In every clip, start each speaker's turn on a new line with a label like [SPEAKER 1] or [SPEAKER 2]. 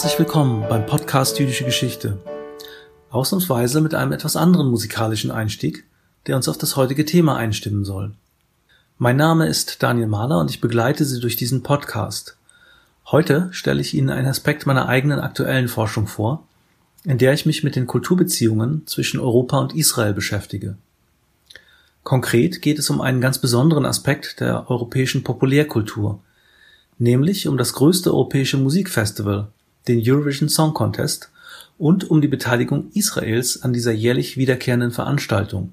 [SPEAKER 1] Herzlich willkommen beim Podcast Jüdische Geschichte. Ausnahmsweise mit einem etwas anderen musikalischen Einstieg, der uns auf das heutige Thema einstimmen soll. Mein Name ist Daniel Mahler und ich begleite Sie durch diesen Podcast. Heute stelle ich Ihnen einen Aspekt meiner eigenen aktuellen Forschung vor, in der ich mich mit den Kulturbeziehungen zwischen Europa und Israel beschäftige. Konkret geht es um einen ganz besonderen Aspekt der europäischen Populärkultur, nämlich um das größte europäische Musikfestival, den Eurovision Song Contest, und um die Beteiligung Israels an dieser jährlich wiederkehrenden Veranstaltung.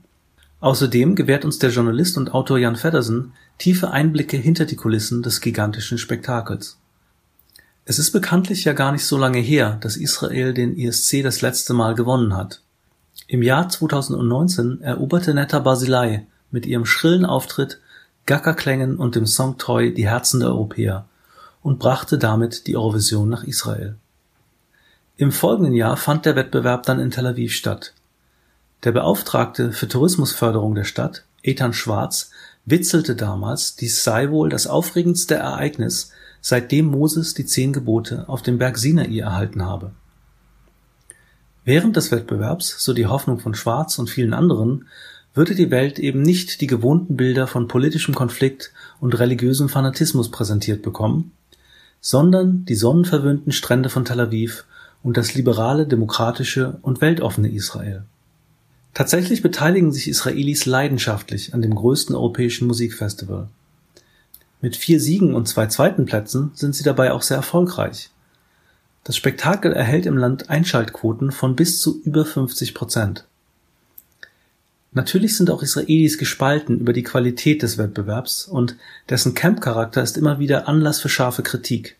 [SPEAKER 1] Außerdem gewährt uns der Journalist und Autor Jan Feddersen tiefe Einblicke hinter die Kulissen des gigantischen Spektakels. Es ist bekanntlich ja gar nicht so lange her, dass Israel den ESC das letzte Mal gewonnen hat. Im Jahr 2019 eroberte Netta Basilei mit ihrem schrillen Auftritt, Gackerklängen und dem Song Treu die Herzen der Europäer und brachte damit die Eurovision nach Israel. Im folgenden Jahr fand der Wettbewerb dann in Tel Aviv statt. Der Beauftragte für Tourismusförderung der Stadt, Ethan Schwarz, witzelte damals, dies sei wohl das aufregendste Ereignis, seitdem Moses die zehn Gebote auf dem Berg Sinai erhalten habe. Während des Wettbewerbs, so die Hoffnung von Schwarz und vielen anderen, würde die Welt eben nicht die gewohnten Bilder von politischem Konflikt und religiösem Fanatismus präsentiert bekommen, sondern die sonnenverwöhnten Strände von Tel Aviv und das liberale, demokratische und weltoffene Israel. Tatsächlich beteiligen sich Israelis leidenschaftlich an dem größten europäischen Musikfestival. Mit vier Siegen und zwei zweiten Plätzen sind sie dabei auch sehr erfolgreich. Das Spektakel erhält im Land Einschaltquoten von bis zu über 50 Prozent. Natürlich sind auch Israelis gespalten über die Qualität des Wettbewerbs und dessen Camp-Charakter ist immer wieder Anlass für scharfe Kritik.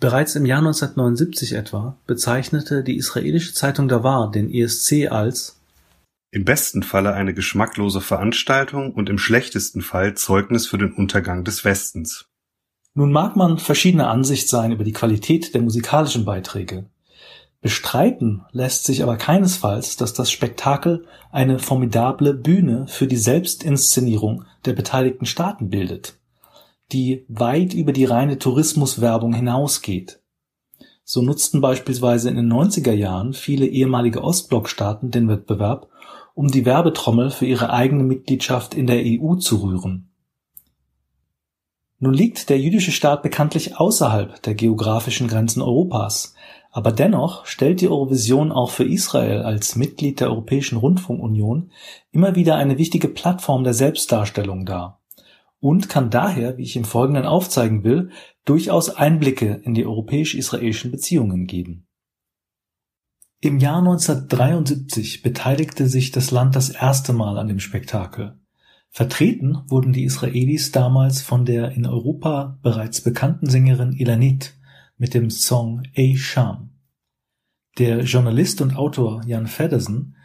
[SPEAKER 1] Bereits im Jahr 1979 etwa bezeichnete die israelische Zeitung Davar den ESC als
[SPEAKER 2] im besten Falle eine geschmacklose Veranstaltung und im schlechtesten Fall Zeugnis für den Untergang des Westens.
[SPEAKER 1] Nun mag man verschiedener Ansicht sein über die Qualität der musikalischen Beiträge. Bestreiten lässt sich aber keinesfalls, dass das Spektakel eine formidable Bühne für die Selbstinszenierung der beteiligten Staaten bildet, die weit über die reine Tourismuswerbung hinausgeht. So nutzten beispielsweise in den 90er Jahren viele ehemalige Ostblockstaaten den Wettbewerb, um die Werbetrommel für ihre eigene Mitgliedschaft in der EU zu rühren. Nun liegt der jüdische Staat bekanntlich außerhalb der geografischen Grenzen Europas, aber dennoch stellt die Eurovision auch für Israel als Mitglied der Europäischen Rundfunkunion immer wieder eine wichtige Plattform der Selbstdarstellung dar und kann daher, wie ich im Folgenden aufzeigen will, durchaus Einblicke in die europäisch-israelischen Beziehungen geben. Im Jahr 1973 beteiligte sich das Land das erste Mal an dem Spektakel. Vertreten wurden die Israelis damals von der in Europa bereits bekannten Sängerin Ilanit, mit dem Song A Sham. Der Journalist und Autor Jan Feddersen,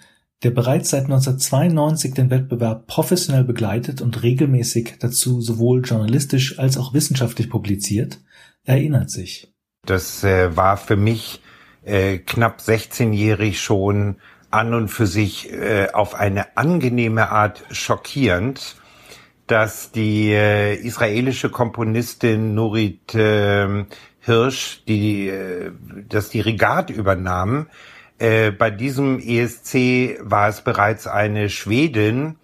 [SPEAKER 1] der bereits seit 1992 den Wettbewerb professionell begleitet und regelmäßig dazu sowohl journalistisch als auch wissenschaftlich publiziert, erinnert sich.
[SPEAKER 3] Das äh, war für mich äh, knapp 16-jährig schon an und für sich äh, auf eine angenehme Art schockierend, dass die äh, israelische Komponistin Nurit äh, Hirsch, die äh, das Dirigat übernahm. Äh, bei diesem ESC war es bereits eine Schwedin,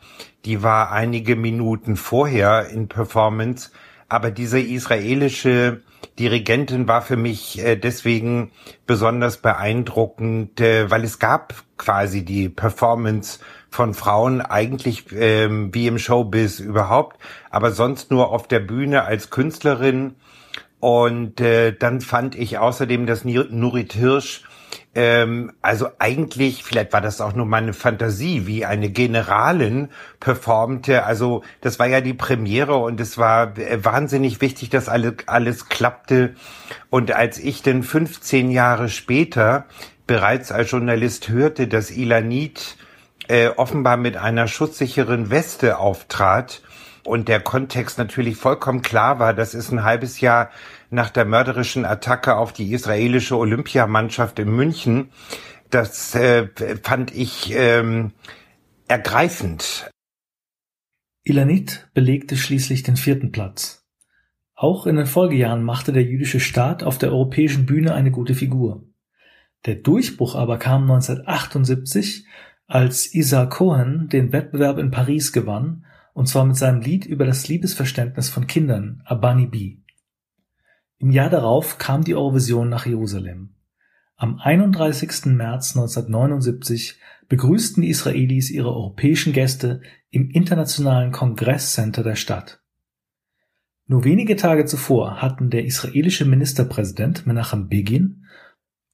[SPEAKER 3] die war einige Minuten vorher in Performance, aber diese israelische Dirigentin war für mich äh, deswegen besonders beeindruckend, äh, weil es gab quasi die Performance von Frauen eigentlich ähm, wie im Showbiz überhaupt, aber sonst nur auf der Bühne als Künstlerin und äh, dann fand ich außerdem, dass Nurit Hirsch ähm, also eigentlich, vielleicht war das auch nur meine Fantasie, wie eine Generalin performte. Also das war ja die Premiere und es war äh, wahnsinnig wichtig, dass alles, alles klappte. Und als ich dann 15 Jahre später bereits als Journalist hörte, dass Ilanit äh, offenbar mit einer schutzsicheren Weste auftrat, und der Kontext natürlich vollkommen klar war, das ist ein halbes Jahr nach der mörderischen Attacke auf die israelische Olympiamannschaft in München. Das äh, fand ich ähm, ergreifend.
[SPEAKER 1] Ilanit belegte schließlich den vierten Platz. Auch in den Folgejahren machte der jüdische Staat auf der europäischen Bühne eine gute Figur. Der Durchbruch aber kam 1978, als Isa Cohen den Wettbewerb in Paris gewann, und zwar mit seinem Lied über das Liebesverständnis von Kindern, Abani Bi. Im Jahr darauf kam die Eurovision nach Jerusalem. Am 31. März 1979 begrüßten die Israelis ihre europäischen Gäste im Internationalen Kongresscenter der Stadt. Nur wenige Tage zuvor hatten der israelische Ministerpräsident Menachem Begin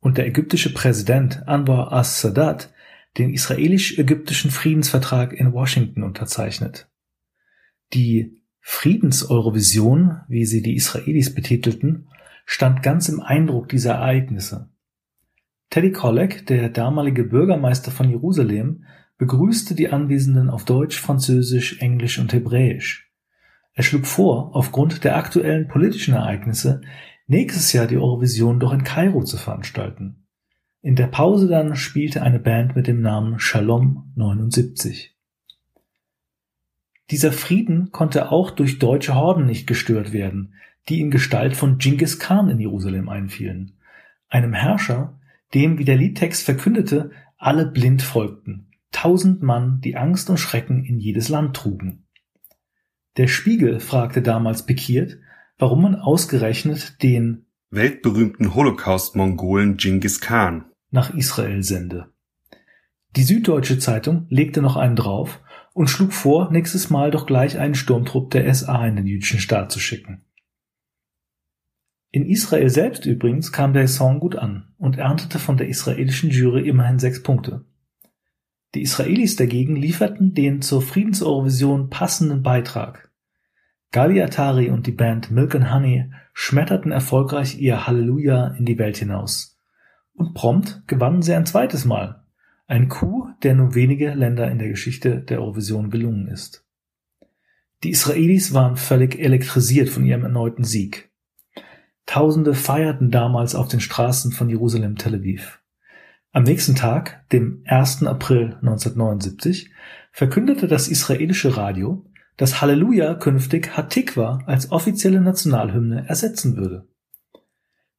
[SPEAKER 1] und der ägyptische Präsident Anwar as-Sadat den israelisch-ägyptischen Friedensvertrag in Washington unterzeichnet. Die Friedenseurovision, wie sie die Israelis betitelten, stand ganz im Eindruck dieser Ereignisse. Teddy Kollek, der damalige Bürgermeister von Jerusalem, begrüßte die Anwesenden auf Deutsch, Französisch, Englisch und Hebräisch. Er schlug vor, aufgrund der aktuellen politischen Ereignisse nächstes Jahr die Eurovision doch in Kairo zu veranstalten. In der Pause dann spielte eine Band mit dem Namen Shalom 79. Dieser Frieden konnte auch durch deutsche Horden nicht gestört werden, die in Gestalt von Genghis Khan in Jerusalem einfielen, einem Herrscher, dem, wie der Liedtext verkündete, alle blind folgten, tausend Mann, die Angst und Schrecken in jedes Land trugen. Der Spiegel fragte damals pikiert, warum man ausgerechnet den
[SPEAKER 2] weltberühmten Holocaust-Mongolen Genghis Khan
[SPEAKER 1] nach Israel sende. Die Süddeutsche Zeitung legte noch einen drauf und schlug vor, nächstes Mal doch gleich einen Sturmtrupp der SA in den jüdischen Staat zu schicken. In Israel selbst übrigens kam der Song gut an und erntete von der israelischen Jury immerhin sechs Punkte. Die Israelis dagegen lieferten den zur Friedenseurovision passenden Beitrag. Gali Atari und die Band Milk and Honey schmetterten erfolgreich ihr Halleluja in die Welt hinaus. Und prompt gewannen sie ein zweites Mal. Ein Coup, der nur wenige Länder in der Geschichte der Eurovision gelungen ist. Die Israelis waren völlig elektrisiert von ihrem erneuten Sieg. Tausende feierten damals auf den Straßen von Jerusalem Tel Aviv. Am nächsten Tag, dem 1. April 1979, verkündete das israelische Radio, dass Halleluja künftig Hatikwa als offizielle Nationalhymne ersetzen würde.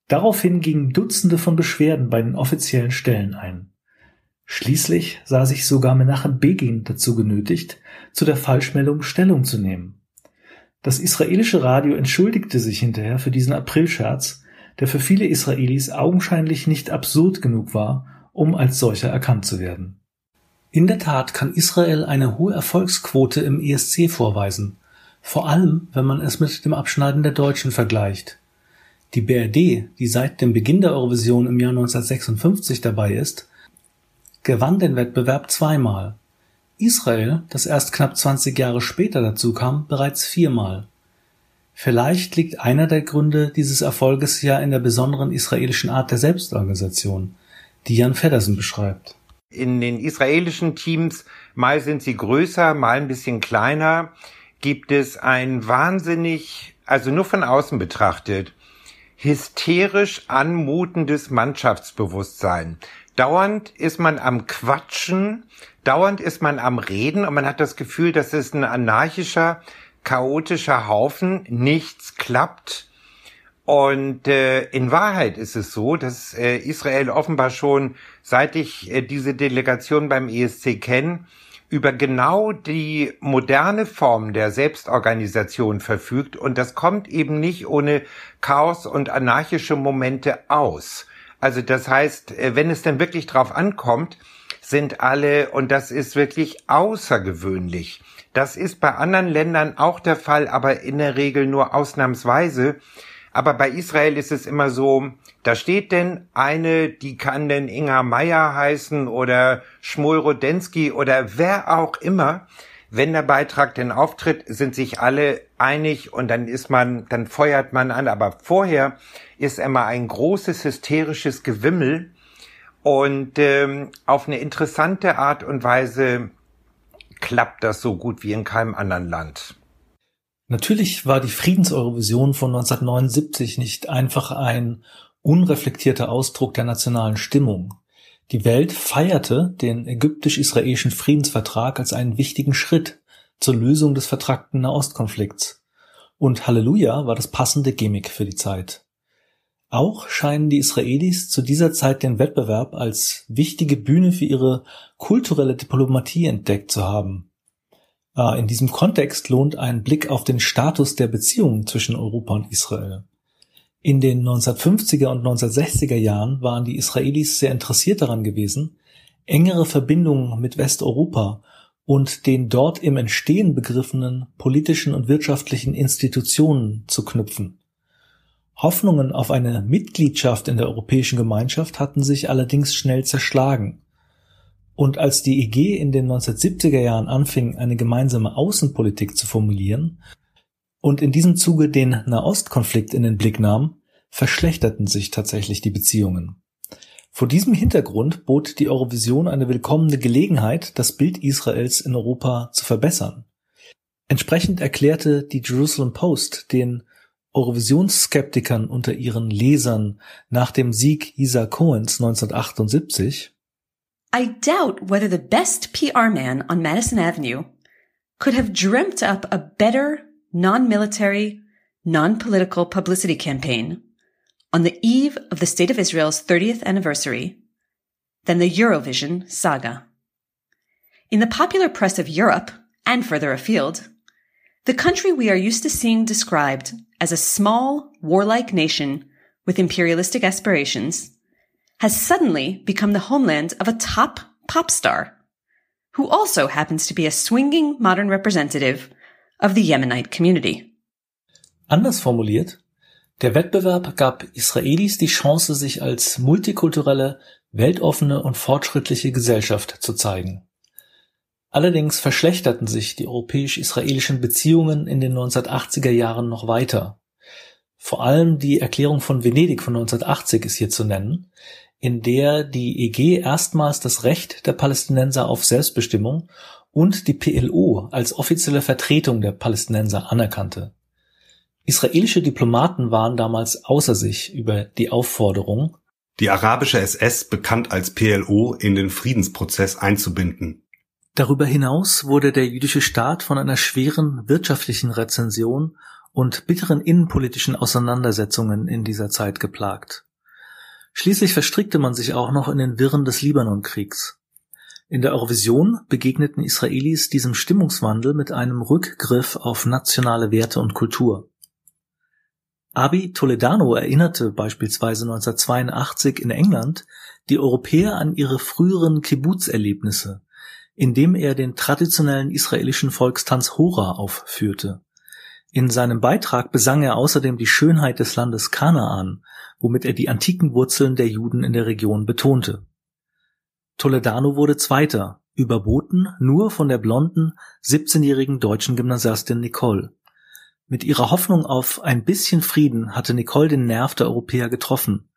[SPEAKER 1] Daraufhin gingen Dutzende von Beschwerden bei den offiziellen Stellen ein. Schließlich sah sich sogar Menachem Begin dazu genötigt, zu der Falschmeldung Stellung zu nehmen. Das israelische Radio entschuldigte sich hinterher für diesen Aprilscherz, der für viele Israelis augenscheinlich nicht absurd genug war, um als solcher erkannt zu werden. In der Tat kann Israel eine hohe Erfolgsquote im ESC vorweisen, vor allem wenn man es mit dem Abschneiden der Deutschen vergleicht. Die BRD, die seit dem Beginn der Eurovision im Jahr 1956 dabei ist, gewann den Wettbewerb zweimal Israel, das erst knapp 20 Jahre später dazu kam, bereits viermal. Vielleicht liegt einer der Gründe dieses Erfolges ja in der besonderen israelischen Art der Selbstorganisation, die Jan Feddersen beschreibt.
[SPEAKER 3] In den israelischen Teams, mal sind sie größer, mal ein bisschen kleiner, gibt es ein wahnsinnig, also nur von außen betrachtet, hysterisch anmutendes Mannschaftsbewusstsein. Dauernd ist man am Quatschen, dauernd ist man am Reden und man hat das Gefühl, das ist ein anarchischer, chaotischer Haufen, nichts klappt. Und äh, in Wahrheit ist es so, dass äh, Israel offenbar schon, seit ich äh, diese Delegation beim ESC kenne, über genau die moderne Form der Selbstorganisation verfügt. Und das kommt eben nicht ohne Chaos und anarchische Momente aus. Also das heißt, äh, wenn es denn wirklich drauf ankommt, sind alle, und das ist wirklich außergewöhnlich. Das ist bei anderen Ländern auch der Fall, aber in der Regel nur ausnahmsweise. Aber bei Israel ist es immer so, da steht denn eine, die kann denn Inga Meyer heißen oder Schmuel Rodensky oder wer auch immer. Wenn der Beitrag denn auftritt, sind sich alle einig und dann ist man, dann feuert man an. Aber vorher ist immer ein großes hysterisches Gewimmel und ähm, auf eine interessante Art und Weise klappt das so gut wie in keinem anderen Land.
[SPEAKER 1] Natürlich war die Friedenseurovision von 1979 nicht einfach ein unreflektierter Ausdruck der nationalen Stimmung. Die Welt feierte den ägyptisch-israelischen Friedensvertrag als einen wichtigen Schritt zur Lösung des vertragten Nahostkonflikts. Und Halleluja war das passende Gimmick für die Zeit. Auch scheinen die Israelis zu dieser Zeit den Wettbewerb als wichtige Bühne für ihre kulturelle Diplomatie entdeckt zu haben. Äh, in diesem Kontext lohnt ein Blick auf den Status der Beziehungen zwischen Europa und Israel. In den 1950er und 1960er Jahren waren die Israelis sehr interessiert daran gewesen, engere Verbindungen mit Westeuropa und den dort im Entstehen begriffenen politischen und wirtschaftlichen Institutionen zu knüpfen. Hoffnungen auf eine Mitgliedschaft in der Europäischen Gemeinschaft hatten sich allerdings schnell zerschlagen. Und als die EG in den 1970er Jahren anfing, eine gemeinsame Außenpolitik zu formulieren, und in diesem Zuge den Nahostkonflikt in den Blick nahm, verschlechterten sich tatsächlich die Beziehungen. Vor diesem Hintergrund bot die Eurovision eine willkommene Gelegenheit, das Bild Israels in Europa zu verbessern. Entsprechend erklärte die Jerusalem Post den Eurovisionsskeptikern unter ihren Lesern nach dem Sieg Isa Cohens 1978
[SPEAKER 4] I doubt whether the best PR man on Madison Avenue could have dreamt up a better non-military, non-political publicity campaign on the eve of the State of Israel's 30th anniversary than the Eurovision saga. In the popular press of Europe and further afield, the country we are used to seeing described as a small, warlike nation with imperialistic aspirations has suddenly become the homeland of a top pop star who also happens to be a swinging modern representative of the Yemenite community.
[SPEAKER 1] Anders formuliert, der Wettbewerb gab Israelis die Chance, sich als multikulturelle, weltoffene und fortschrittliche Gesellschaft zu zeigen. Allerdings verschlechterten sich die europäisch-israelischen Beziehungen in den 1980er Jahren noch weiter. Vor allem die Erklärung von Venedig von 1980 ist hier zu nennen, in der die EG erstmals das Recht der Palästinenser auf Selbstbestimmung und die PLO als offizielle Vertretung der Palästinenser anerkannte. Israelische Diplomaten waren damals außer sich über die Aufforderung,
[SPEAKER 2] die arabische SS, bekannt als PLO, in den Friedensprozess einzubinden.
[SPEAKER 1] Darüber hinaus wurde der jüdische Staat von einer schweren wirtschaftlichen Rezension und bitteren innenpolitischen Auseinandersetzungen in dieser Zeit geplagt. Schließlich verstrickte man sich auch noch in den Wirren des Libanonkriegs. In der Eurovision begegneten Israelis diesem Stimmungswandel mit einem Rückgriff auf nationale Werte und Kultur. Abi Toledano erinnerte beispielsweise 1982 in England die Europäer an ihre früheren Kibbutz-Erlebnisse, indem er den traditionellen israelischen Volkstanz Hora aufführte. In seinem Beitrag besang er außerdem die Schönheit des Landes Kanaan, womit er die antiken Wurzeln der Juden in der Region betonte. Toledano wurde Zweiter, überboten nur von der blonden, 17-jährigen deutschen Gymnasiastin Nicole. Mit ihrer Hoffnung auf ein bisschen Frieden hatte Nicole den Nerv der Europäer getroffen,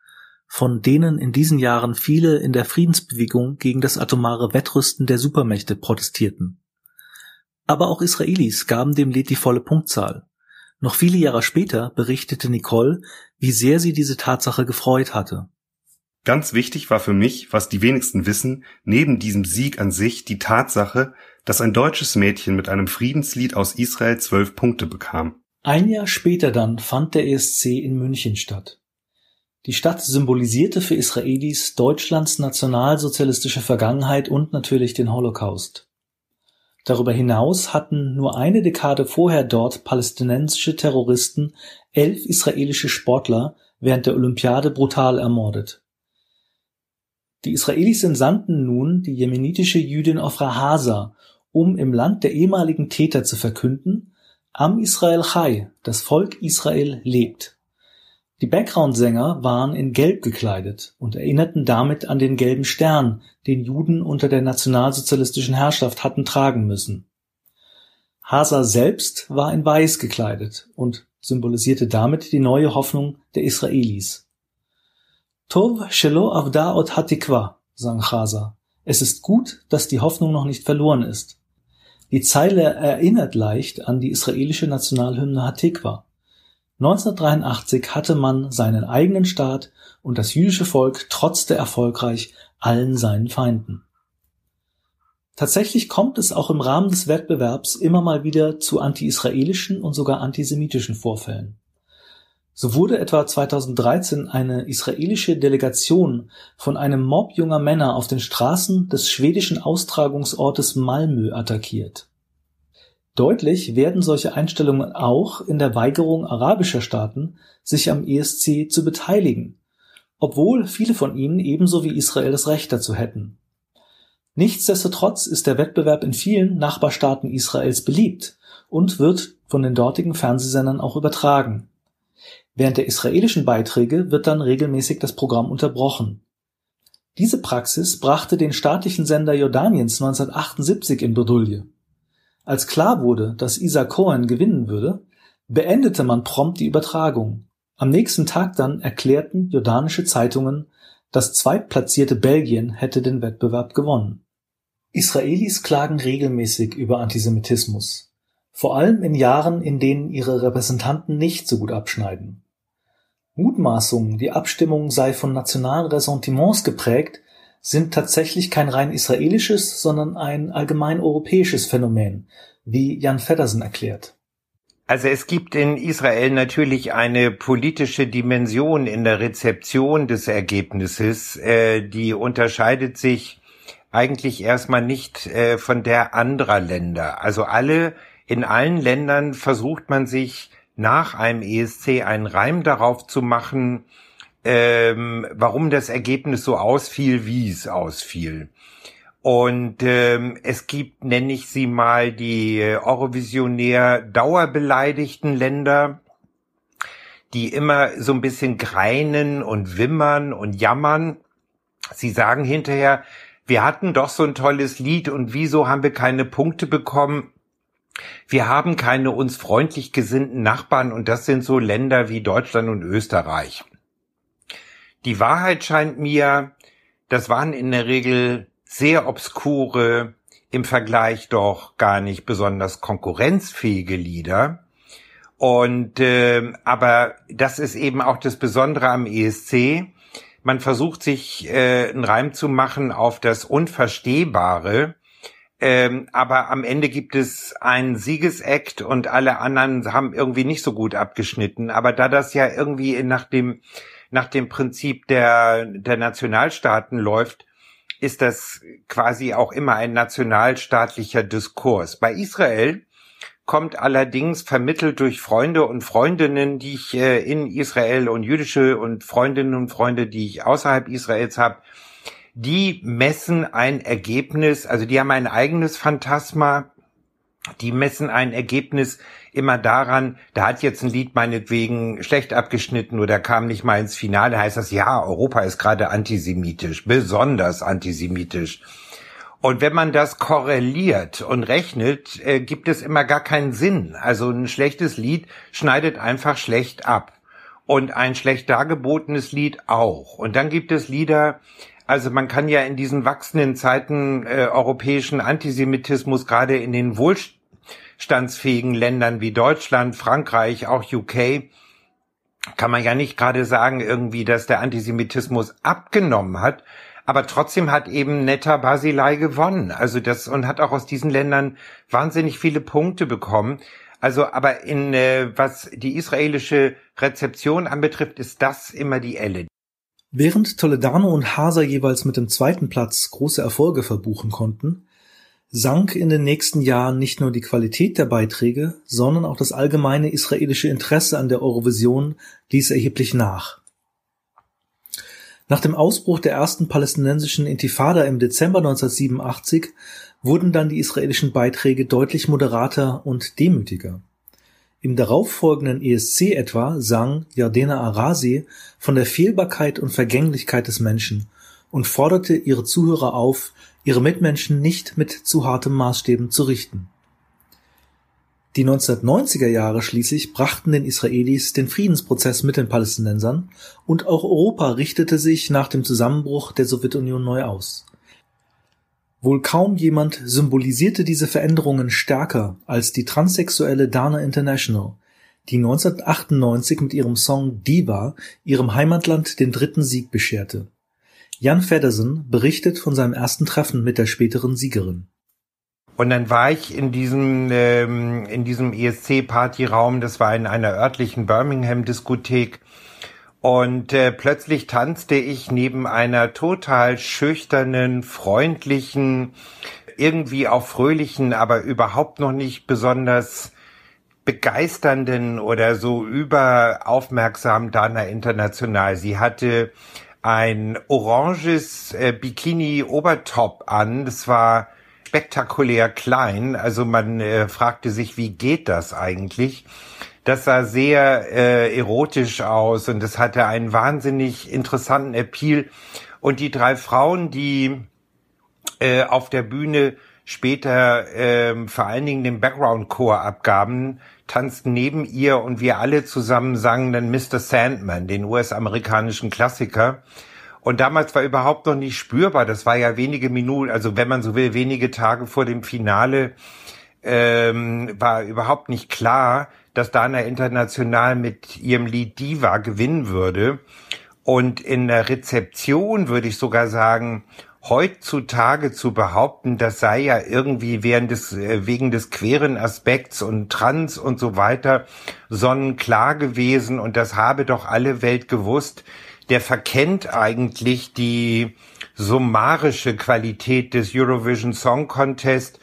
[SPEAKER 1] von denen in diesen Jahren viele in der Friedensbewegung gegen das atomare Wettrüsten der Supermächte protestierten. Aber auch Israelis gaben dem Lied die volle Punktzahl. Noch viele Jahre später berichtete Nicole, wie sehr sie diese Tatsache gefreut hatte.
[SPEAKER 2] Ganz wichtig war für mich, was die wenigsten wissen, neben diesem Sieg an sich die Tatsache, dass ein deutsches Mädchen mit einem Friedenslied aus Israel zwölf Punkte bekam.
[SPEAKER 1] Ein Jahr später dann fand der ESC in München statt. Die Stadt symbolisierte für Israelis Deutschlands nationalsozialistische Vergangenheit und natürlich den Holocaust. Darüber hinaus hatten nur eine Dekade vorher dort palästinensische Terroristen elf israelische Sportler während der Olympiade brutal ermordet. Die Israelis entsandten nun die jemenitische Jüdin Ofra Hasa, um im Land der ehemaligen Täter zu verkünden, Am Israel Chai, das Volk Israel lebt. Die Background-Sänger waren in Gelb gekleidet und erinnerten damit an den gelben Stern, den Juden unter der nationalsozialistischen Herrschaft hatten tragen müssen. Hasa selbst war in Weiß gekleidet und symbolisierte damit die neue Hoffnung der Israelis. Tov shelo avda ot hatikwa, sang Chasa. Es ist gut, dass die Hoffnung noch nicht verloren ist. Die Zeile erinnert leicht an die israelische Nationalhymne Hatikwa. 1983 hatte man seinen eigenen Staat und das jüdische Volk trotzte erfolgreich allen seinen Feinden. Tatsächlich kommt es auch im Rahmen des Wettbewerbs immer mal wieder zu anti-israelischen und sogar antisemitischen Vorfällen. So wurde etwa 2013 eine israelische Delegation von einem Mob junger Männer auf den Straßen des schwedischen Austragungsortes Malmö attackiert. Deutlich werden solche Einstellungen auch in der Weigerung arabischer Staaten, sich am ESC zu beteiligen, obwohl viele von ihnen ebenso wie Israel das Recht dazu hätten. Nichtsdestotrotz ist der Wettbewerb in vielen Nachbarstaaten Israels beliebt und wird von den dortigen Fernsehsendern auch übertragen. Während der israelischen Beiträge wird dann regelmäßig das Programm unterbrochen. Diese Praxis brachte den staatlichen Sender Jordaniens 1978 in Bredouille. Als klar wurde, dass Isa Cohen gewinnen würde, beendete man prompt die Übertragung. Am nächsten Tag dann erklärten jordanische Zeitungen, das zweitplatzierte Belgien hätte den Wettbewerb gewonnen. Israelis klagen regelmäßig über Antisemitismus, vor allem in Jahren, in denen ihre Repräsentanten nicht so gut abschneiden. Mutmaßungen, die Abstimmung sei von nationalen Ressentiments geprägt, sind tatsächlich kein rein israelisches, sondern ein allgemein europäisches Phänomen, wie Jan Feddersen erklärt.
[SPEAKER 3] Also es gibt in Israel natürlich eine politische Dimension in der Rezeption des Ergebnisses, äh, die unterscheidet sich eigentlich erstmal nicht äh, von der anderer Länder. Also alle, in allen Ländern versucht man sich nach einem ESC einen Reim darauf zu machen, ähm, warum das Ergebnis so ausfiel, wie es ausfiel. Und ähm, es gibt, nenne ich sie mal, die Eurovisionär dauerbeleidigten Länder, die immer so ein bisschen greinen und wimmern und jammern. Sie sagen hinterher, wir hatten doch so ein tolles Lied und wieso haben wir keine Punkte bekommen? Wir haben keine uns freundlich gesinnten Nachbarn und das sind so Länder wie Deutschland und Österreich. Die Wahrheit scheint mir, das waren in der Regel sehr obskure, im Vergleich doch gar nicht besonders konkurrenzfähige Lieder. Und äh, aber das ist eben auch das Besondere am ESC man versucht sich äh, einen Reim zu machen auf das Unverstehbare, ähm, aber am Ende gibt es einen Siegesakt und alle anderen haben irgendwie nicht so gut abgeschnitten. Aber da das ja irgendwie nach dem nach dem Prinzip der der Nationalstaaten läuft, ist das quasi auch immer ein nationalstaatlicher Diskurs. Bei Israel kommt allerdings vermittelt durch Freunde und Freundinnen, die ich äh, in Israel und jüdische und Freundinnen und Freunde, die ich außerhalb Israels habe, die messen ein Ergebnis, also die haben ein eigenes Phantasma, die messen ein Ergebnis immer daran, da hat jetzt ein Lied meinetwegen schlecht abgeschnitten oder kam nicht mal ins Finale, heißt das, ja, Europa ist gerade antisemitisch, besonders antisemitisch. Und wenn man das korreliert und rechnet, äh, gibt es immer gar keinen Sinn. Also ein schlechtes Lied schneidet einfach schlecht ab. Und ein schlecht dargebotenes Lied auch. Und dann gibt es Lieder, also man kann ja in diesen wachsenden Zeiten äh, europäischen Antisemitismus gerade in den wohlstandsfähigen Ländern wie Deutschland, Frankreich, auch UK, kann man ja nicht gerade sagen irgendwie, dass der Antisemitismus abgenommen hat, aber trotzdem hat eben Netta Basilei gewonnen. Also das und hat auch aus diesen Ländern wahnsinnig viele Punkte bekommen. Also, aber in äh, was die israelische Rezeption anbetrifft, ist das immer die Elle.
[SPEAKER 1] Während Toledano und Hasa jeweils mit dem zweiten Platz große Erfolge verbuchen konnten, sank in den nächsten Jahren nicht nur die Qualität der Beiträge, sondern auch das allgemeine israelische Interesse an der Eurovision ließ erheblich nach. Nach dem Ausbruch der ersten palästinensischen Intifada im Dezember 1987 wurden dann die israelischen Beiträge deutlich moderater und demütiger. Im darauffolgenden ESC etwa sang Yardena Arasi von der Fehlbarkeit und Vergänglichkeit des Menschen und forderte ihre Zuhörer auf, ihre Mitmenschen nicht mit zu hartem Maßstäben zu richten die 1990er Jahre schließlich brachten den Israelis den Friedensprozess mit den Palästinensern und auch Europa richtete sich nach dem Zusammenbruch der Sowjetunion neu aus. Wohl kaum jemand symbolisierte diese Veränderungen stärker als die transsexuelle Dana International, die 1998 mit ihrem Song Diva ihrem Heimatland den dritten Sieg bescherte. Jan Feddersen berichtet von seinem ersten Treffen mit der späteren Siegerin
[SPEAKER 3] Und dann war ich in diesem, ähm, in diesem ESC-Partyraum, das war in einer örtlichen Birmingham-Diskothek. Und äh, plötzlich tanzte ich neben einer total schüchternen, freundlichen, irgendwie auch fröhlichen, aber überhaupt noch nicht besonders begeisternden oder so überaufmerksam Dana International. Sie hatte ein oranges äh, Bikini-Obertop an. Das war spektakulär klein. Also man äh, fragte sich, wie geht das eigentlich? Das sah sehr äh, erotisch aus und es hatte einen wahnsinnig interessanten Appeal. Und die drei Frauen, die äh, auf der Bühne später äh, vor allen Dingen den Background-Chor abgaben, tanzten neben ihr und wir alle zusammen sangen dann Mr. Sandman, den US-amerikanischen Klassiker. Und damals war überhaupt noch nicht spürbar, das war ja wenige Minuten, also wenn man so will, wenige Tage vor dem Finale, ähm, war überhaupt nicht klar, dass Dana International mit ihrem Lied Diva gewinnen würde. Und in der Rezeption würde ich sogar sagen, heutzutage zu behaupten, das sei ja irgendwie während des, äh, wegen des queeren Aspekts und Trans und so weiter sonnenklar gewesen. Und das habe doch alle Welt gewusst, der verkennt eigentlich die summarische Qualität des Eurovision Song Contest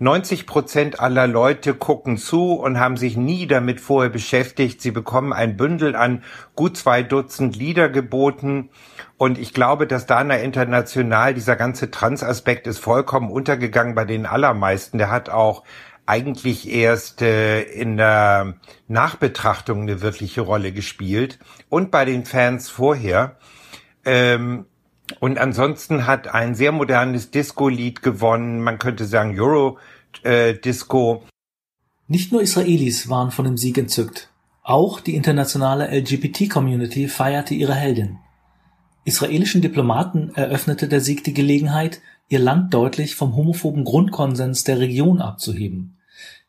[SPEAKER 3] 90 Prozent aller Leute gucken zu und haben sich nie damit vorher beschäftigt. Sie bekommen ein Bündel an gut zwei Dutzend Lieder geboten. Und ich glaube, dass Dana International, dieser ganze Trans-Aspekt ist vollkommen untergegangen bei den allermeisten. Der hat auch eigentlich erst äh, in der Nachbetrachtung eine wirkliche Rolle gespielt und bei den Fans vorher. Ähm, und ansonsten hat ein sehr modernes Disco-Lied gewonnen. Man könnte sagen Euro-Disco. Äh,
[SPEAKER 1] Nicht nur Israelis waren von dem Sieg entzückt. Auch die internationale LGBT-Community feierte ihre Heldin. Israelischen Diplomaten eröffnete der Sieg die Gelegenheit, ihr Land deutlich vom homophoben Grundkonsens der Region abzuheben.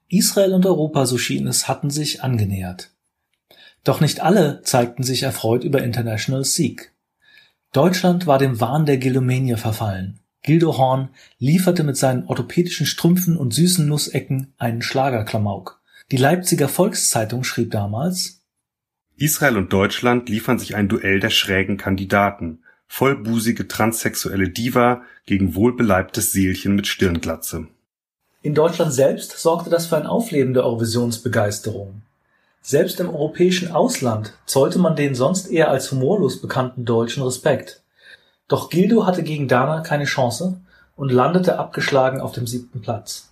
[SPEAKER 1] Israel und Europa, so schien es, hatten sich angenähert. Doch nicht alle zeigten sich erfreut über Internationals Sieg. Deutschland war dem Wahn der Gildomanie verfallen. Gildo Horn lieferte mit seinen orthopädischen Strümpfen und süßen Nussecken einen Schlagerklamauk. Die Leipziger Volkszeitung schrieb damals
[SPEAKER 2] Israel und Deutschland liefern sich ein Duell der schrägen Kandidaten. Vollbusige transsexuelle Diva gegen wohlbeleibtes Seelchen mit Stirnglatze.
[SPEAKER 1] In Deutschland selbst sorgte das für ein Aufleben der Eurovisionsbegeisterung. Selbst im europäischen Ausland zollte man den sonst eher als humorlos bekannten Deutschen Respekt. Doch Gildo hatte gegen Dana keine Chance und landete abgeschlagen auf dem siebten Platz.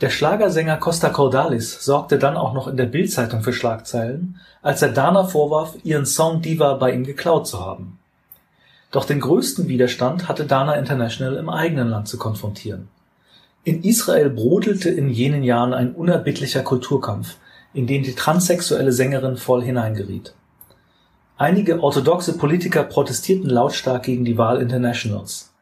[SPEAKER 1] Der Schlagersänger Costa Cordalis sorgte dann auch noch in der Bildzeitung für Schlagzeilen, als er Dana vorwarf, ihren Song Diva bei ihm geklaut zu haben. Doch den größten Widerstand hatte Dana International im eigenen Land zu konfrontieren. In Israel brodelte in jenen Jahren ein unerbittlicher Kulturkampf, in den die transsexuelle Sängerin voll hineingeriet. Einige orthodoxe Politiker protestierten lautstark gegen die Wahl Internationals.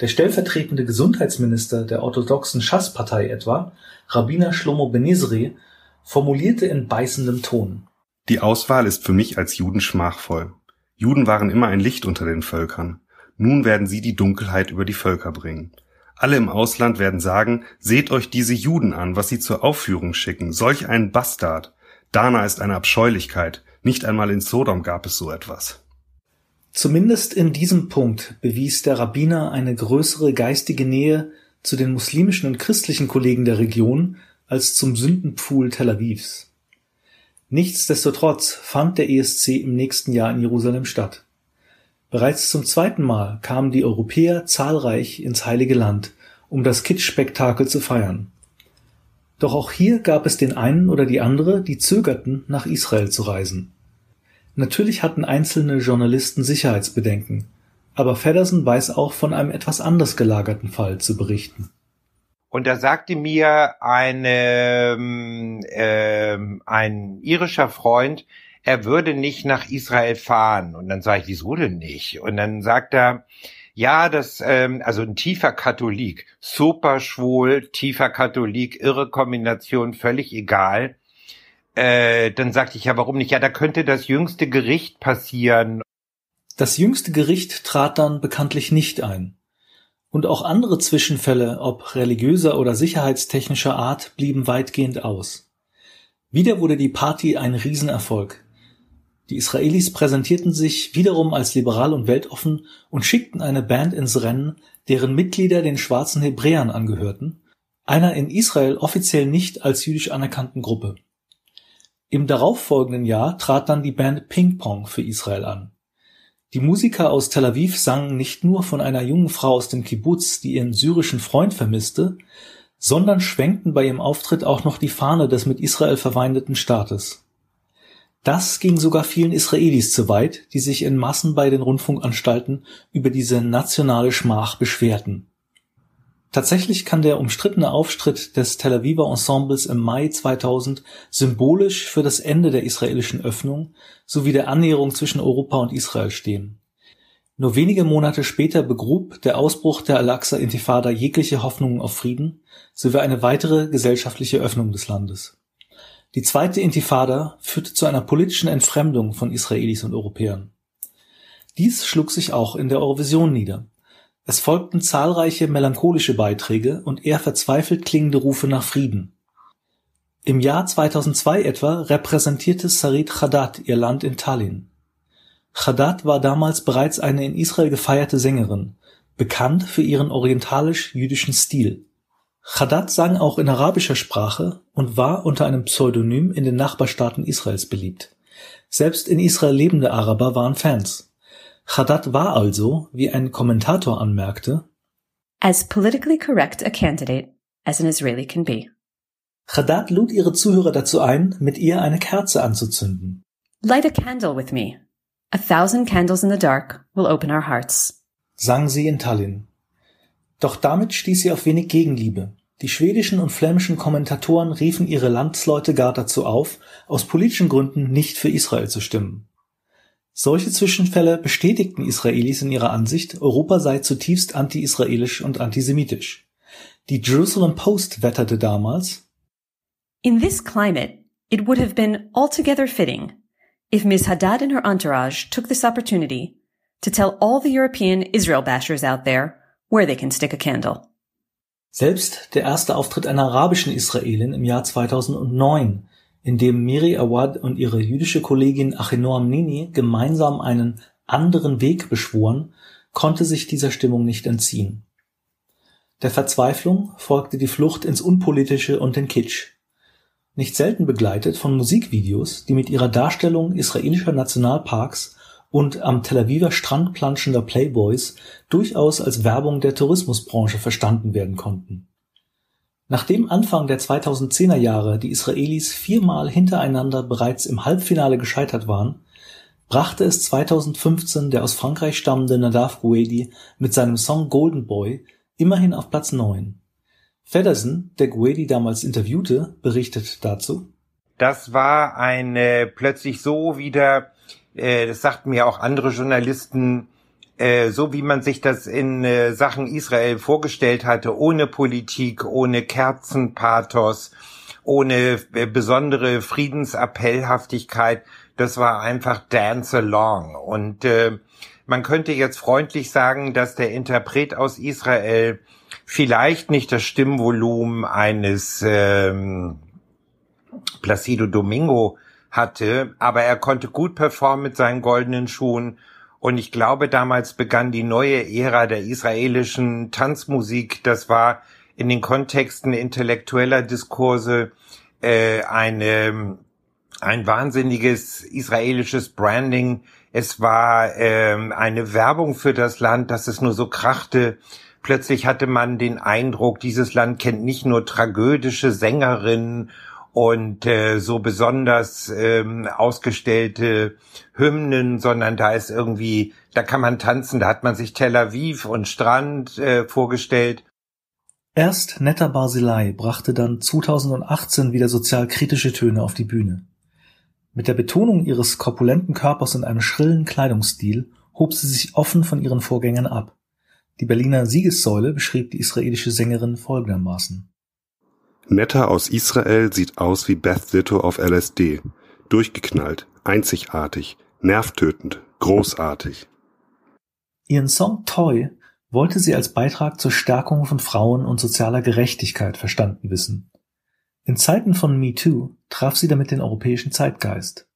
[SPEAKER 1] Der stellvertretende Gesundheitsminister der orthodoxen Schass-Partei etwa, Rabbiner Shlomo Benizri, formulierte in beißendem Ton.
[SPEAKER 2] Die Auswahl ist für mich als Juden schmachvoll. Juden waren immer ein Licht unter den Völkern. Nun werden sie die Dunkelheit über die Völker bringen. Alle im Ausland werden sagen, seht euch diese Juden an, was sie zur Aufführung schicken, solch ein Bastard. Dana ist eine Abscheulichkeit, nicht einmal in Sodom gab es so etwas.
[SPEAKER 1] Zumindest in diesem Punkt bewies der Rabbiner eine größere geistige Nähe zu den muslimischen und christlichen Kollegen der Region als zum Sündenpfuhl Tel Avivs. Nichtsdestotrotz fand der ESC im nächsten Jahr in Jerusalem statt. Bereits zum zweiten Mal kamen die Europäer zahlreich ins Heilige Land, um das Kitsch-Spektakel zu feiern. Doch auch hier gab es den einen oder die andere, die zögerten, nach Israel zu reisen. Natürlich hatten einzelne Journalisten Sicherheitsbedenken, aber Feddersen weiß auch von einem etwas anders gelagerten Fall zu berichten.
[SPEAKER 3] Und da sagte mir eine, äh, ein irischer Freund, er würde nicht nach Israel fahren. Und dann sage ich, wieso denn nicht? Und dann sagt er, ja, das, ähm, also ein tiefer Katholik, super schwul, tiefer Katholik, irre Kombination, völlig egal. Äh, dann sagte ich, ja, warum nicht? Ja, da könnte das jüngste Gericht passieren.
[SPEAKER 1] Das jüngste Gericht trat dann bekanntlich nicht ein. Und auch andere Zwischenfälle, ob religiöser oder sicherheitstechnischer Art, blieben weitgehend aus. Wieder wurde die Party ein Riesenerfolg. Die Israelis präsentierten sich wiederum als liberal und weltoffen und schickten eine Band ins Rennen, deren Mitglieder den schwarzen Hebräern angehörten, einer in Israel offiziell nicht als jüdisch anerkannten Gruppe. Im darauffolgenden Jahr trat dann die Band Ping Pong für Israel an. Die Musiker aus Tel Aviv sangen nicht nur von einer jungen Frau aus dem Kibbuz, die ihren syrischen Freund vermisste, sondern schwenkten bei ihrem Auftritt auch noch die Fahne des mit Israel verfeindeten Staates. Das ging sogar vielen Israelis zu weit, die sich in Massen bei den Rundfunkanstalten über diese nationale Schmach beschwerten Tatsächlich kann der umstrittene Auftritt des Tel Aviver Ensembles im Mai 2000 symbolisch für das Ende der israelischen Öffnung sowie der Annäherung zwischen Europa und Israel stehen. Nur wenige Monate später begrub der Ausbruch der Al-Aqsa-Intifada jegliche Hoffnungen auf Frieden sowie eine weitere gesellschaftliche Öffnung des Landes. Die zweite Intifada führte zu einer politischen Entfremdung von Israelis und Europäern. Dies schlug sich auch in der Eurovision nieder es folgten zahlreiche melancholische Beiträge und eher verzweifelt klingende Rufe nach Frieden. Im Jahr 2002 etwa repräsentierte Sarit Chadat ihr Land in Tallinn. Chadat war damals bereits eine in Israel gefeierte Sängerin, bekannt für ihren orientalisch-jüdischen Stil. Chadat sang auch in arabischer Sprache und war unter einem Pseudonym in den Nachbarstaaten Israels beliebt. Selbst in Israel lebende Araber waren Fans Chadat war also, wie ein Kommentator anmerkte,
[SPEAKER 4] as politically correct a candidate as an Israeli can be.
[SPEAKER 1] Chadat lud ihre Zuhörer dazu ein, mit ihr eine Kerze anzuzünden.
[SPEAKER 4] Light a candle with me. A thousand candles in the dark will open our hearts.
[SPEAKER 1] sang sie in Tallinn. Doch damit stieß sie auf wenig Gegenliebe. Die schwedischen und flämischen Kommentatoren riefen ihre Landsleute gar dazu auf, aus politischen Gründen nicht für Israel zu stimmen. Solche Zwischenfälle bestätigten Israelis in ihrer Ansicht, Europa sei zutiefst anti-israelisch und antisemitisch. Die Jerusalem Post wetterte damals,
[SPEAKER 4] In this climate, it would have been altogether fitting if Ms. Haddad and her entourage took this opportunity to tell all the European Israel bashers out there where they can stick a candle.
[SPEAKER 1] Selbst der erste Auftritt einer arabischen Israelin im Jahr 2009 in dem Miri Awad und ihre jüdische Kollegin Achinoam Nini gemeinsam einen anderen Weg beschworen, konnte sich dieser Stimmung nicht entziehen. Der Verzweiflung folgte die Flucht ins Unpolitische und den Kitsch. Nicht selten begleitet von Musikvideos, die mit ihrer Darstellung israelischer Nationalparks und am Tel Aviver Strand planschender Playboys durchaus als Werbung der Tourismusbranche verstanden werden konnten Nachdem Anfang der 2010er Jahre die Israelis viermal hintereinander bereits im Halbfinale gescheitert waren, brachte es 2015 der aus Frankreich stammende Nadav Guedi mit seinem Song Golden Boy immerhin auf Platz 9. Feddersen, der Guedi damals interviewte, berichtet dazu.
[SPEAKER 3] Das war eine plötzlich so wieder, äh, das sagten mir auch andere Journalisten, äh, so wie man sich das in äh, Sachen Israel vorgestellt hatte, ohne Politik, ohne Kerzenpathos, ohne besondere Friedensappellhaftigkeit, das war einfach Dance Along. Und man könnte jetzt freundlich sagen, dass der Interpret aus Israel vielleicht nicht das Stimmvolumen eines ähm, Placido Domingo hatte, aber er konnte gut performen mit seinen goldenen Schuhen und ich glaube, damals begann die neue Ära der israelischen Tanzmusik. Das war in den Kontexten intellektueller Diskurse äh, eine, ein wahnsinniges israelisches Branding. Es war äh, eine Werbung für das Land, dass es nur so krachte. Plötzlich hatte man den Eindruck, dieses Land kennt nicht nur tragödische Sängerinnen und äh, so besonders ähm, ausgestellte Hymnen, sondern da ist irgendwie, da kann man tanzen, da hat man sich Tel Aviv und Strand äh, vorgestellt.
[SPEAKER 1] Erst Netta Barzilai brachte dann 2018 wieder sozialkritische Töne auf die Bühne. Mit der Betonung ihres korpulenten Körpers und einem schrillen Kleidungsstil hob sie sich offen von ihren Vorgängern ab. Die Berliner Siegessäule beschrieb die israelische Sängerin folgendermaßen.
[SPEAKER 2] Netta aus Israel sieht aus wie Beth Ditto auf LSD. Durchgeknallt, einzigartig, nervtötend, großartig.
[SPEAKER 1] Ihren Song Toy wollte sie als Beitrag zur Stärkung von Frauen und sozialer Gerechtigkeit verstanden wissen. In Zeiten von MeToo traf sie damit den europäischen Zeitgeist.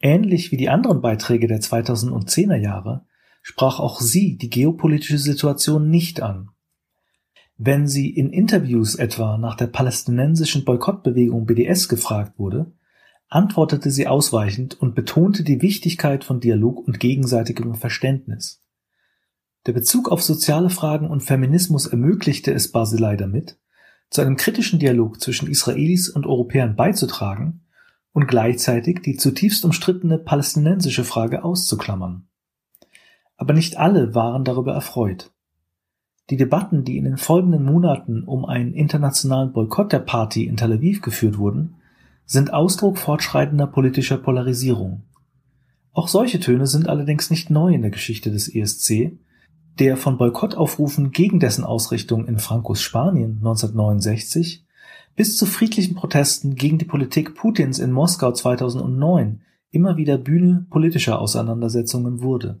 [SPEAKER 1] Ähnlich wie die anderen Beiträge der 2010er Jahre sprach auch sie die geopolitische Situation nicht an. Wenn sie in Interviews etwa nach der palästinensischen Boykottbewegung BDS gefragt wurde, antwortete sie ausweichend und betonte die Wichtigkeit von Dialog und gegenseitigem Verständnis. Der Bezug auf soziale Fragen und Feminismus ermöglichte es Baselei damit, zu einem kritischen Dialog zwischen Israelis und Europäern beizutragen und gleichzeitig die zutiefst umstrittene palästinensische Frage auszuklammern. Aber nicht alle waren darüber erfreut. Die Debatten, die in den folgenden Monaten um einen internationalen Boykott der Party in Tel Aviv geführt wurden, sind Ausdruck fortschreitender politischer Polarisierung. Auch solche Töne sind allerdings nicht neu in der Geschichte des ESC, der von Boykottaufrufen gegen dessen Ausrichtung in Francos Spanien 1969 bis zu friedlichen Protesten gegen die Politik Putins in Moskau 2009 immer wieder Bühne politischer Auseinandersetzungen wurde.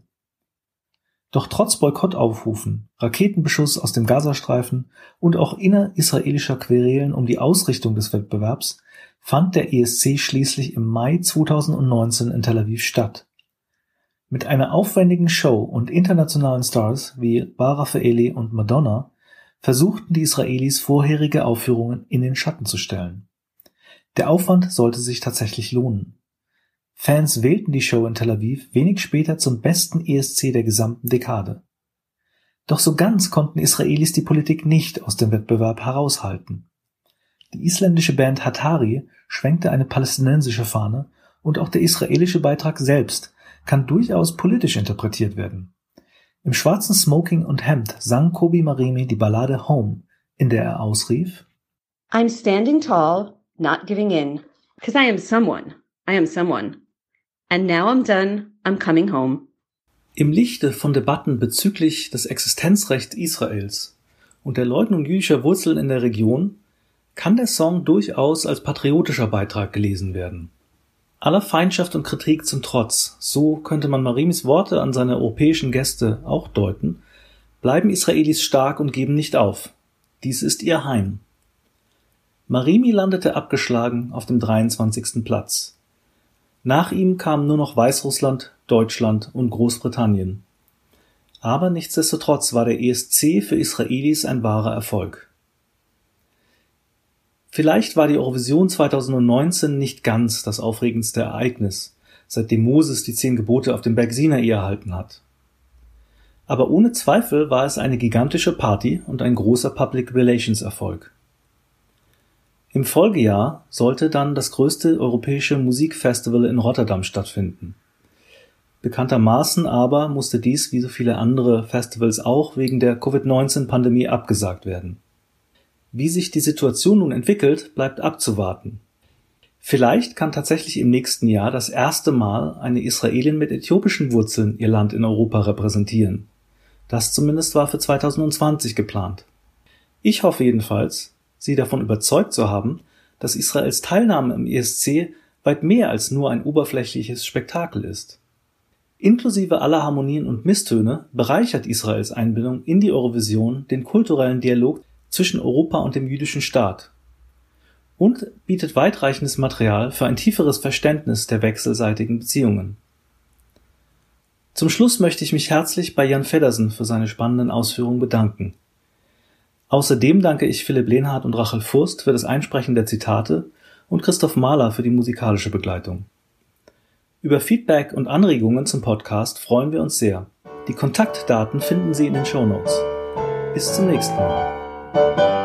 [SPEAKER 1] Doch trotz Boykottaufrufen, Raketenbeschuss aus dem Gazastreifen und auch innerisraelischer Querelen um die Ausrichtung des Wettbewerbs fand der ESC schließlich im Mai 2019 in Tel Aviv statt. Mit einer aufwendigen Show und internationalen Stars wie Bar Raffaeli und Madonna versuchten die Israelis vorherige Aufführungen in den Schatten zu stellen. Der Aufwand sollte sich tatsächlich lohnen. Fans wählten die Show in Tel Aviv wenig später zum besten ESC der gesamten Dekade. Doch so ganz konnten Israelis die Politik nicht aus dem Wettbewerb heraushalten. Die isländische Band Hatari schwenkte eine palästinensische Fahne und auch der israelische Beitrag selbst kann durchaus politisch interpretiert werden. Im schwarzen Smoking und Hemd sang Kobi Marimi die Ballade Home, in der er ausrief
[SPEAKER 4] I'm standing tall, not giving in, because I am someone. I am someone. And now I'm done. I'm coming home.
[SPEAKER 1] Im Lichte von Debatten bezüglich des Existenzrechts Israels und der Leugnung jüdischer Wurzeln in der Region kann der Song durchaus als patriotischer Beitrag gelesen werden. Aller Feindschaft und Kritik zum Trotz, so könnte man Marimis Worte an seine europäischen Gäste auch deuten, bleiben Israelis stark und geben nicht auf. Dies ist ihr Heim. Marimi landete abgeschlagen auf dem 23. Platz. Nach ihm kamen nur noch Weißrussland, Deutschland und Großbritannien. Aber nichtsdestotrotz war der ESC für Israelis ein wahrer Erfolg. Vielleicht war die Eurovision 2019 nicht ganz das aufregendste Ereignis, seitdem Moses die zehn Gebote auf dem Berg Sinai erhalten hat. Aber ohne Zweifel war es eine gigantische Party und ein großer Public Relations Erfolg. Im Folgejahr sollte dann das größte europäische Musikfestival in Rotterdam stattfinden. Bekanntermaßen aber musste dies wie so viele andere Festivals auch wegen der Covid-19-Pandemie abgesagt werden. Wie sich die Situation nun entwickelt, bleibt abzuwarten. Vielleicht kann tatsächlich im nächsten Jahr das erste Mal eine Israelin mit äthiopischen Wurzeln ihr Land in Europa repräsentieren. Das zumindest war für 2020 geplant. Ich hoffe jedenfalls, sie davon überzeugt zu haben, dass Israels Teilnahme im ESC weit mehr als nur ein oberflächliches Spektakel ist. Inklusive aller Harmonien und Misstöne bereichert Israels Einbindung in die Eurovision den kulturellen Dialog zwischen Europa und dem jüdischen Staat und bietet weitreichendes Material für ein tieferes Verständnis der wechselseitigen Beziehungen. Zum Schluss möchte ich mich herzlich bei Jan Feddersen für seine spannenden Ausführungen bedanken. Außerdem danke ich Philipp Lehnhardt und Rachel Furst für das Einsprechen der Zitate und Christoph Mahler für die musikalische Begleitung. Über Feedback und Anregungen zum Podcast freuen wir uns sehr. Die Kontaktdaten finden Sie in den Show Notes. Bis zum nächsten Mal.